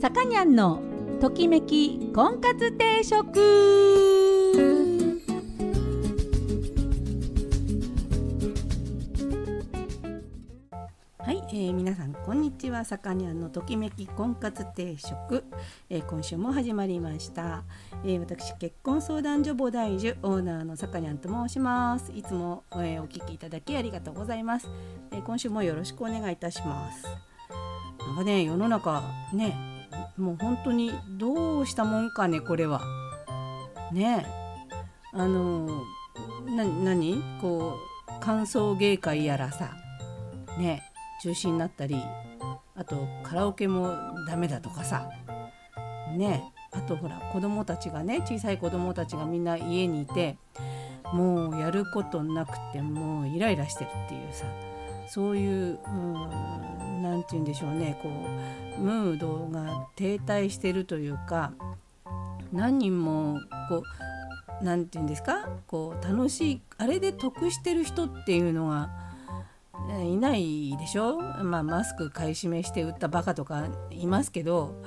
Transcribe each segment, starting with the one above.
さかにゃんのときめき婚活定食。はい、えー、皆さんこんにちは。さかにゃんのときめき婚活定食、えー、今週も始まりました、えー、私結婚相談所母大樹オーナーのさかにゃんと申します。いつも、えー、お聞きいただきありがとうございます、えー、今週もよろしくお願いいたします。なんかね世の中ねもう本当にどうしたもんかねこれは。ねあの何？こう歓送迎会やらさ。ね中止になったりあとカラオケもダメだとかさ。ねあとほら子供たちがね小さい子供たちがみんな家にいてもうやることなくてもうイライラしてるっていうさ。そういう何て言うんでしょうね。こうムードが停滞してるというか何人もこう何て言うんですか？こう楽しいあれで得してる人っていうのがいないでしょ、まあ、マスク買い占めして売ったバカとかいますけど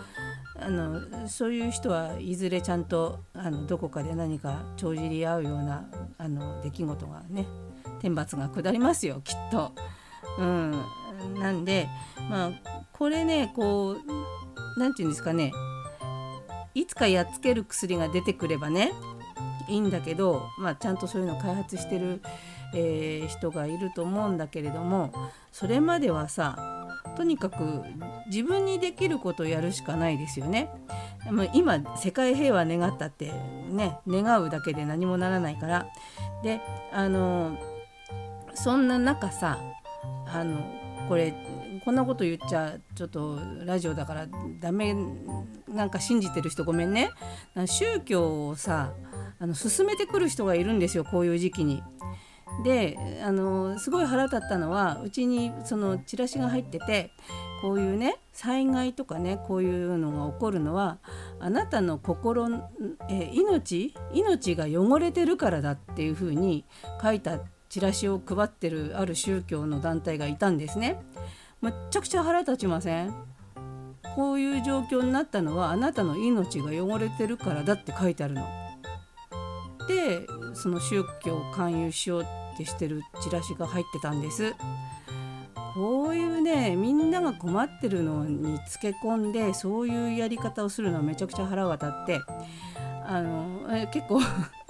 あのそういう人はいずれちゃんとあのどこかで何か帳尻合うようなあの出来事がね天罰が下りますよきっと。うん、なんでまあこれねこう何て言うんですかね。いつかやっつける薬が出てくればねいいんだけど、まあ、ちゃんとそういうの開発してるえー、人がいると思うんだけれどもそれまではさとにかく自分にできることをやるしかないですよね。今世界平和願ったってね願うだけで何もならないから。であのそんな中さあのこれこんなこと言っちゃちょっとラジオだからダメなんか信じてる人ごめんね宗教をさあの進めてくる人がいるんですよこういう時期に。であのすごい腹立ったのはうちにそのチラシが入っててこういうね災害とかねこういうのが起こるのはあなたの心、え命命が汚れてるからだっていうふうに書いたチラシを配ってるある宗教の団体がいたんですね。むっちゃくちゃ腹立ちません？こういう状況になったのはあなたの命が汚れてるからだって書いてあるの。でその宗教を勧誘しようってしてるチラシが入ってたんですこういうねみんなが困ってるのにつけ込んでそういうやり方をするのはめちゃくちゃ腹が立ってあのえ結構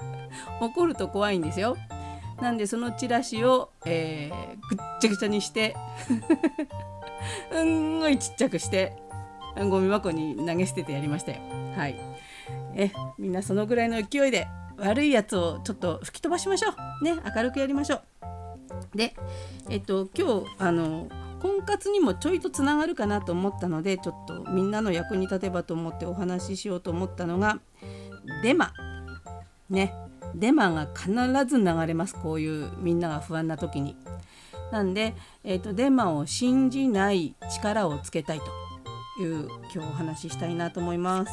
怒ると怖いんですよなんでそのチラシを、えー、ぐっちゃぐちゃにして うんごいちっちゃくしてゴミ箱に投げ捨ててやりましたよ。はい。えみんなそのぐらいの勢いで悪いやつをちょっと吹き飛ばしましょう。ね明るくやりましょう。でえっと今日あの婚活にもちょいとつながるかなと思ったのでちょっとみんなの役に立てばと思ってお話ししようと思ったのがデマ。ね。デマが必ず流れますこういうみんなが不安な時に。なんで、えーと、デマを信じない力をつけたいという今日お話ししたいなと思います。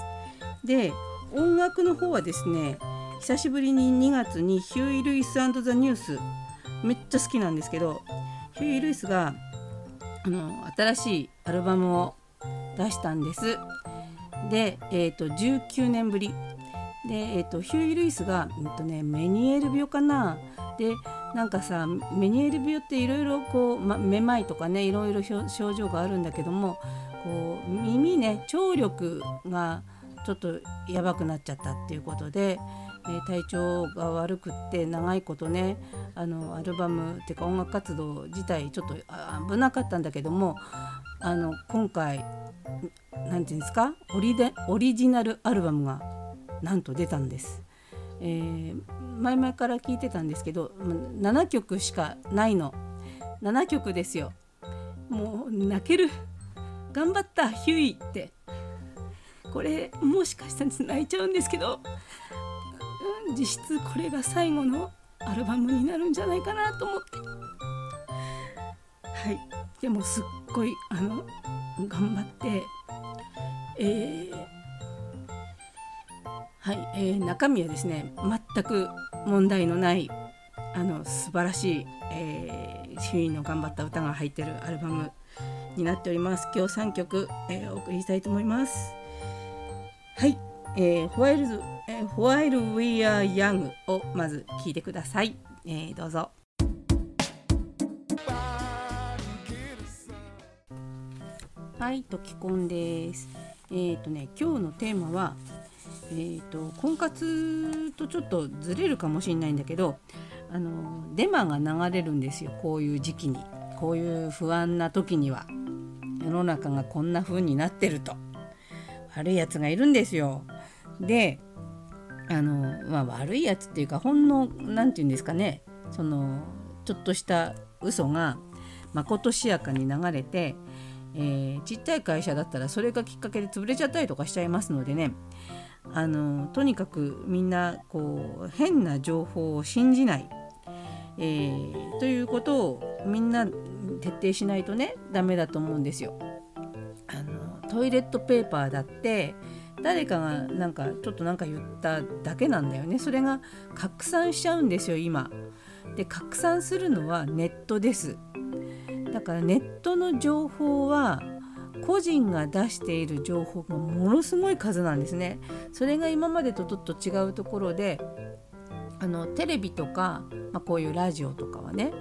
で音楽の方はですね久しぶりに2月にヒューイ・ルイスザ・ニュースめっちゃ好きなんですけどヒューイ・ルイスがあの新しいアルバムを出したんです。で、えーと、19年ぶりで、えーと、ヒューイ・ルイスが、えーとね、メニエール病かな。でなんかさメニエール病っていろいろこう、ま、めまいとかねいろいろ症状があるんだけどもこう耳ね聴力がちょっとやばくなっちゃったっていうことでえ体調が悪くって長いことねあのアルバムっていうか音楽活動自体ちょっと危なかったんだけどもあの今回何て言うんですか？オリジナルアルバムがなんと出たんです。えー、前々から聞いてたんですけど7曲しかないの。7曲ですよ。もう泣ける。頑張ったヒューイって。これもしかしたら泣いちゃうんですけど実質これが最後のアルバムになるんじゃないかなと思って。はい。でもすっごいあの頑張ってえー、はい、えー、中身はですね全く問題のないあの素晴らしい、えー、周囲の頑張った歌が入ってるアルバムになっております。今日3曲、えー、お送りしたいと思います。はい、えー、ホワイルズ、えー、While We Are Young をまず聞いてください、えー、どうぞ。はいときこんです。えっ、ー、とね今日のテーマはえーと、婚活とちょっとずれるかもしれないんだけどあのデマが流れるんですよこういう時期に。こういう不安な時には。世の中がこんな風になってると。悪いやつがいるんですよ。であの、まあ、悪いやつっていうかほんの何て言うんですかね。そのちょっとした嘘がまことしやかに流れて、えー、ちっちゃい会社だったらそれがきっかけで潰れちゃったりとかしちゃいますのでね。あのとにかくみんなこう変な情報を信じない、えー、ということをみんな徹底しないとねダメだと思うんですよ。あのトイレットペーパーだって誰かがなんかちょっとなんか言っただけなんだよねそれが拡散しちゃうんですよ今。で拡散するのはネットです。だからネットの情報は個人が出している情報がものすごい数なんですね。それが今までとちょっと違うところであのテレビとか、まあ、こういうラジオとかはね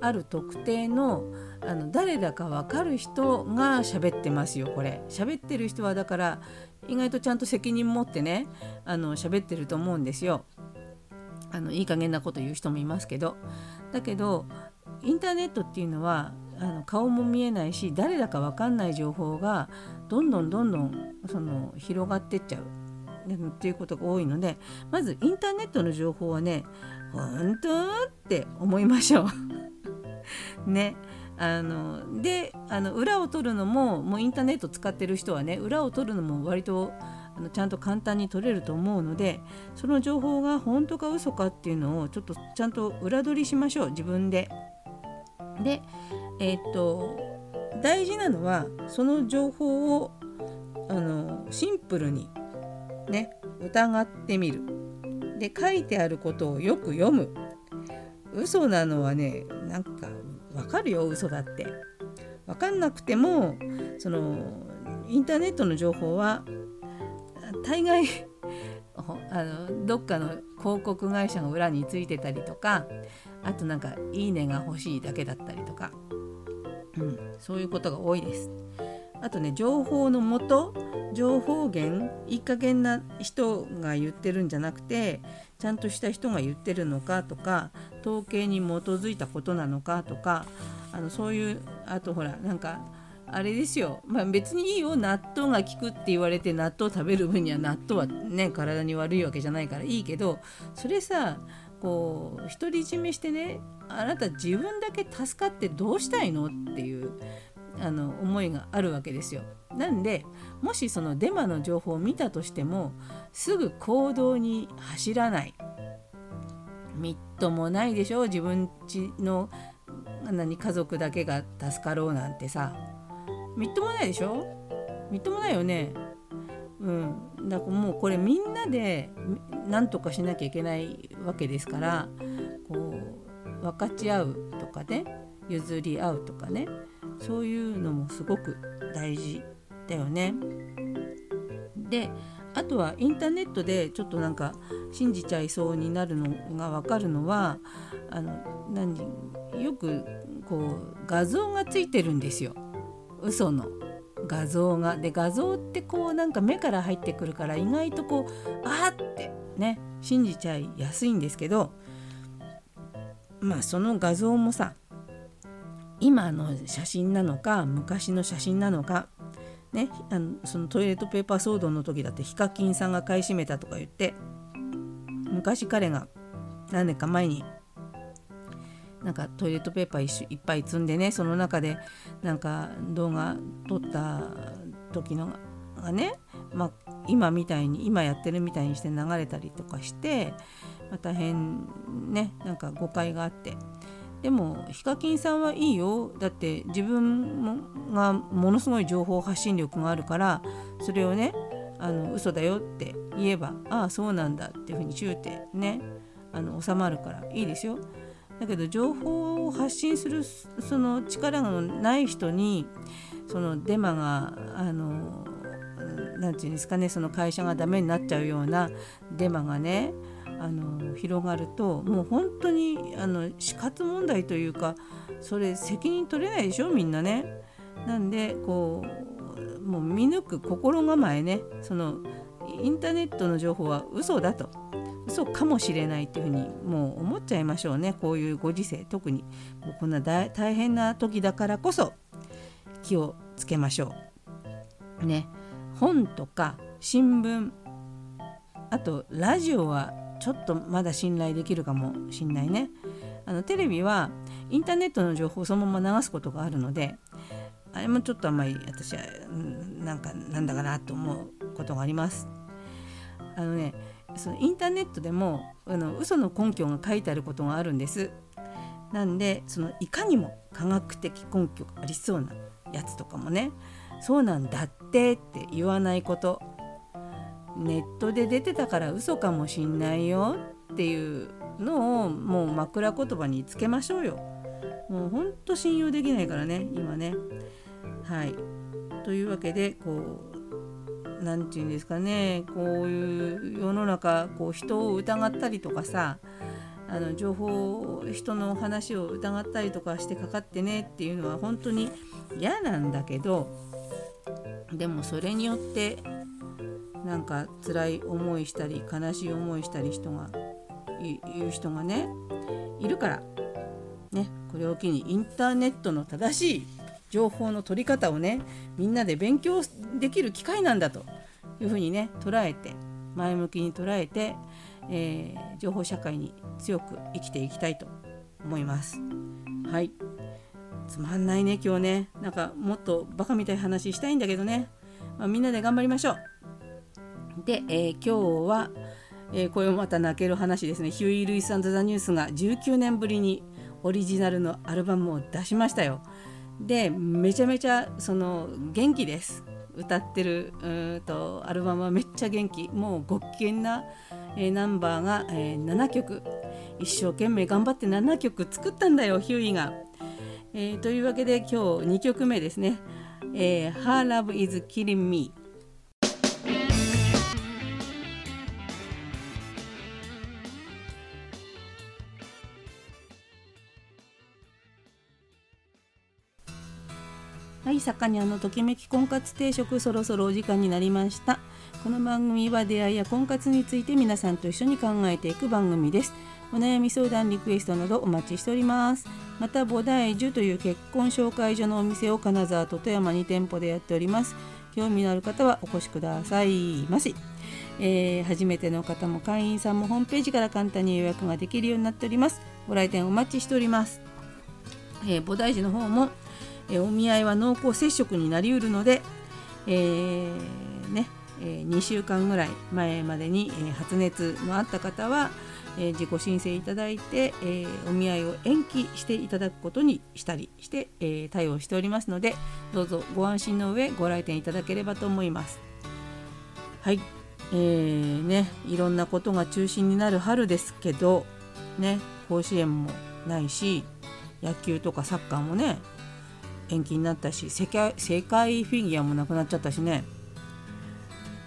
ある特定のあの誰だか分かる人が喋ってますよこれ。喋ってる人はだから意外とちゃんと責任持ってねあの喋ってると思うんですよ。あのいい加減なこと言う人もいますけど。だけどインターネットっていうのはあの顔も見えないし誰だか分かんない情報がどんどんどんどんその広がってっちゃうっていうことが多いのでまずインターネットの情報はね本当って思いましょう。ねあのであの裏を取るのももうインターネット使ってる人はね裏を取るのも割とあのちゃんと簡単に取れると思うのでその情報が本当か嘘かっていうのをちょっとちゃんと裏取りしましょう自分で。でえ、っと大事なのはその情報をあのシンプルにね疑ってみる。で書いてあることをよく読む。嘘なのはねなんかわかるよ嘘だって。分かんなくてもそのインターネットの情報は大概 あのどっかの広告会社が裏についてたりとかあとなんか「いいね」が欲しいだけだったりとか、うん、そういうことが多いです。あとね情報のもと情報源いい加減な人が言ってるんじゃなくてちゃんとした人が言ってるのかとか統計に基づいたことなのかとかあのそういうあとほらなんかあれですよ、まあ、別にいいよ納豆が効くって言われて納豆食べる分には納豆はね体に悪いわけじゃないからいいけどそれさこう独り占めしてねあなた自分だけ助かってどうしたいのっていうあの思いがあるわけですよ。なんでもしそのデマの情報を見たとしてもすぐ行動に走らない。みっともないでしょ自分ちの何家族だけが助かろうなんてさ。みっともないでしょ？みっともないよね。うん。だからもうこれみんなで何とかしなきゃいけないわけですからこう分かち合うとかね譲り合うとかねそういうのもすごく大事だよね。であとはインターネットでちょっとなんか信じちゃいそうになるのが分かるのはあの何？よくこう画像がついてるんですよ。嘘の画像が。で画像ってこうなんか目から入ってくるから意外とこうあってね信じちゃいやすいんですけどまあその画像もさ今の写真なのか昔の写真なのかね、あのそのトイレットペーパー騒動の時だってヒカキンさんが買い占めたとか言って昔彼が何年か前になんかトイレットペーパーいっぱい積んでねその中でなんか動画撮った時のがね、まあ、今みたいに今やってるみたいにして流れたりとかして、まあ、大変ねなんか誤解があってでもヒカキンさんはいいよだって自分がものすごい情報発信力があるからそれをねあの嘘だよって言えばああそうなんだっていうふうにチューってねあの収まるからいいですよ。だけど情報を発信するその力がない人にそのデマがあの何て言うんですかねその会社がダメになっちゃうようなデマがねあの広がるともう本当にあの死活問題というかそれ責任取れないでしょみんなね。なんでこうもう見抜く心構えねそのインターネットの情報は嘘だと嘘かもしれないっていうふうにもう思っちゃいましょうねこういうご時世特にもうこんな大変な時だからこそ気をつけましょう。ね本とか新聞あとラジオはちょっとまだ信頼できるかもしんないね。あのテレビはインターネットの情報をそのまま流すことがあるのであれもちょっとあんまり私はなんかなんだかなと思うことがあります。あのねそのインターネットでもあの嘘の根拠が書いてあることがあるんです。なんでそのいかにも科学的根拠がありそうなやつとかもねそうなんだってって言わないことネットで出てたから嘘かもしんないよっていうのをもう枕言葉につけましょうよ。もうほんと信用できないからね今ね。はい。というわけでこう何て言うんですかねこういう世の中こう人を疑ったりとかさあの情報人の話を疑ったりとかしてかかってねっていうのは本当に嫌なんだけどでもそれによってなんか辛い思いしたり悲しい思いしたり人がいう人がねいるから。ねこれを機にインターネットの正しい情報の取り方をねみんなで勉強できる機会なんだというふうにね捉えて前向きに捉えて、えー、情報社会に強く生きていきたいと思います。はい。つまんないね今日ね。なんかもっとバカみたい話したいんだけどね、まあ、みんなで頑張りましょう。で、えー、今日は、えー、これもまた泣ける話ですね。ヒューイ・ルイス・ザ・ニュースが19年ぶりにオリジナルのアルバムを出しましたよ。でめちゃめちゃその元気です。歌ってるうとアルバムはめっちゃ元気。もうご機嫌な、えー、ナンバーが、えー、7曲。一生懸命頑張って7曲作ったんだよヒューイが。えー、というわけで今日2曲目ですね「えー、Her Love is Killing Me」い、さかにゃんのときめき婚活定食そろそろお時間になりましたこの番組は出会いや婚活について皆さんと一緒に考えていく番組ですお悩み相談リクエストなどお待ちしておりますまた菩提樹という結婚紹介所のお店を金沢と富山に店舗でやっております興味のある方はお越しくださいまし、えー、初めての方も会員さんもホームページから簡単に予約ができるようになっておりますご来店お待ちしております、えー、菩提樹の方も、え、お見合いは濃厚接触になりうるので、えー、ね、え2週間ぐらい前までに、え発熱のあった方はえ、自己申請いただいて、え、お見合いを延期していただくことにしたりして、え、対応しておりますのでどうぞご安心の上ご来店いただければと思います。はいえーね、いろんなことが中心になる春ですけど、ね、甲子園もないし野球とかサッカーもね延期になったし世界世界フィギュアもなくなっちゃったしね。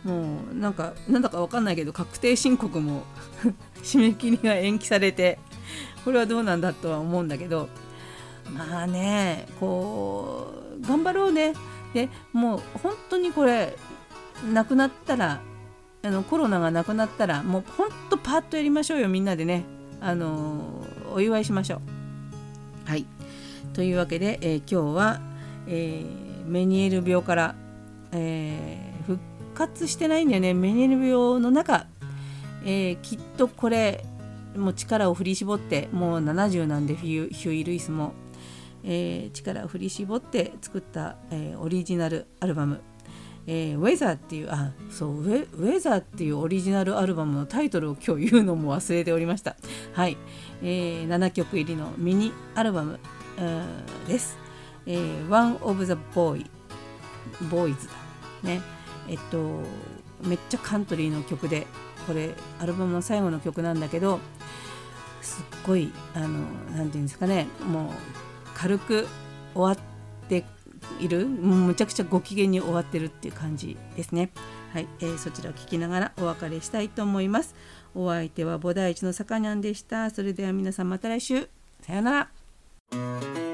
もうなんかなんだか分かんないけど確定申告も 締め切りが延期されてこれはどうなんだとは思うんだけどまあねこう頑張ろうね。でもう本当にこれなくなったらあのコロナがなくなったらもうほんとパッとやりましょうよみんなでね。あのお祝いしましょう。はい。というわけで、えー、今日は、えー、メニエル病から、えー、復活してないんだよね。メニエル病の中えー、きっとこれもう力を振り絞ってもう70なんでヒューイ・ルイスも、えー、力を振り絞って作った、えー、オリジナルアルバム「えー、ウェザー」っていうあそうウェウェザーっていうオリジナルアルバムのタイトルを今日言うのも忘れておりました。はい、えー、7曲入りのミニアルバム、です、えー、One of the Boy Boys だ。ね。えっとめっちゃカントリーの曲でこれアルバムの最後の曲なんだけどすっごいあの何て言うんですかねもう軽く終わっているもうむちゃくちゃご機嫌に終わってるっていう感じですね。はい、えー、そちらを聞きながらお別れしたいと思います。お相手は菩提一のさかにゃんでした。それでは皆さんまた来週。さようなら。Música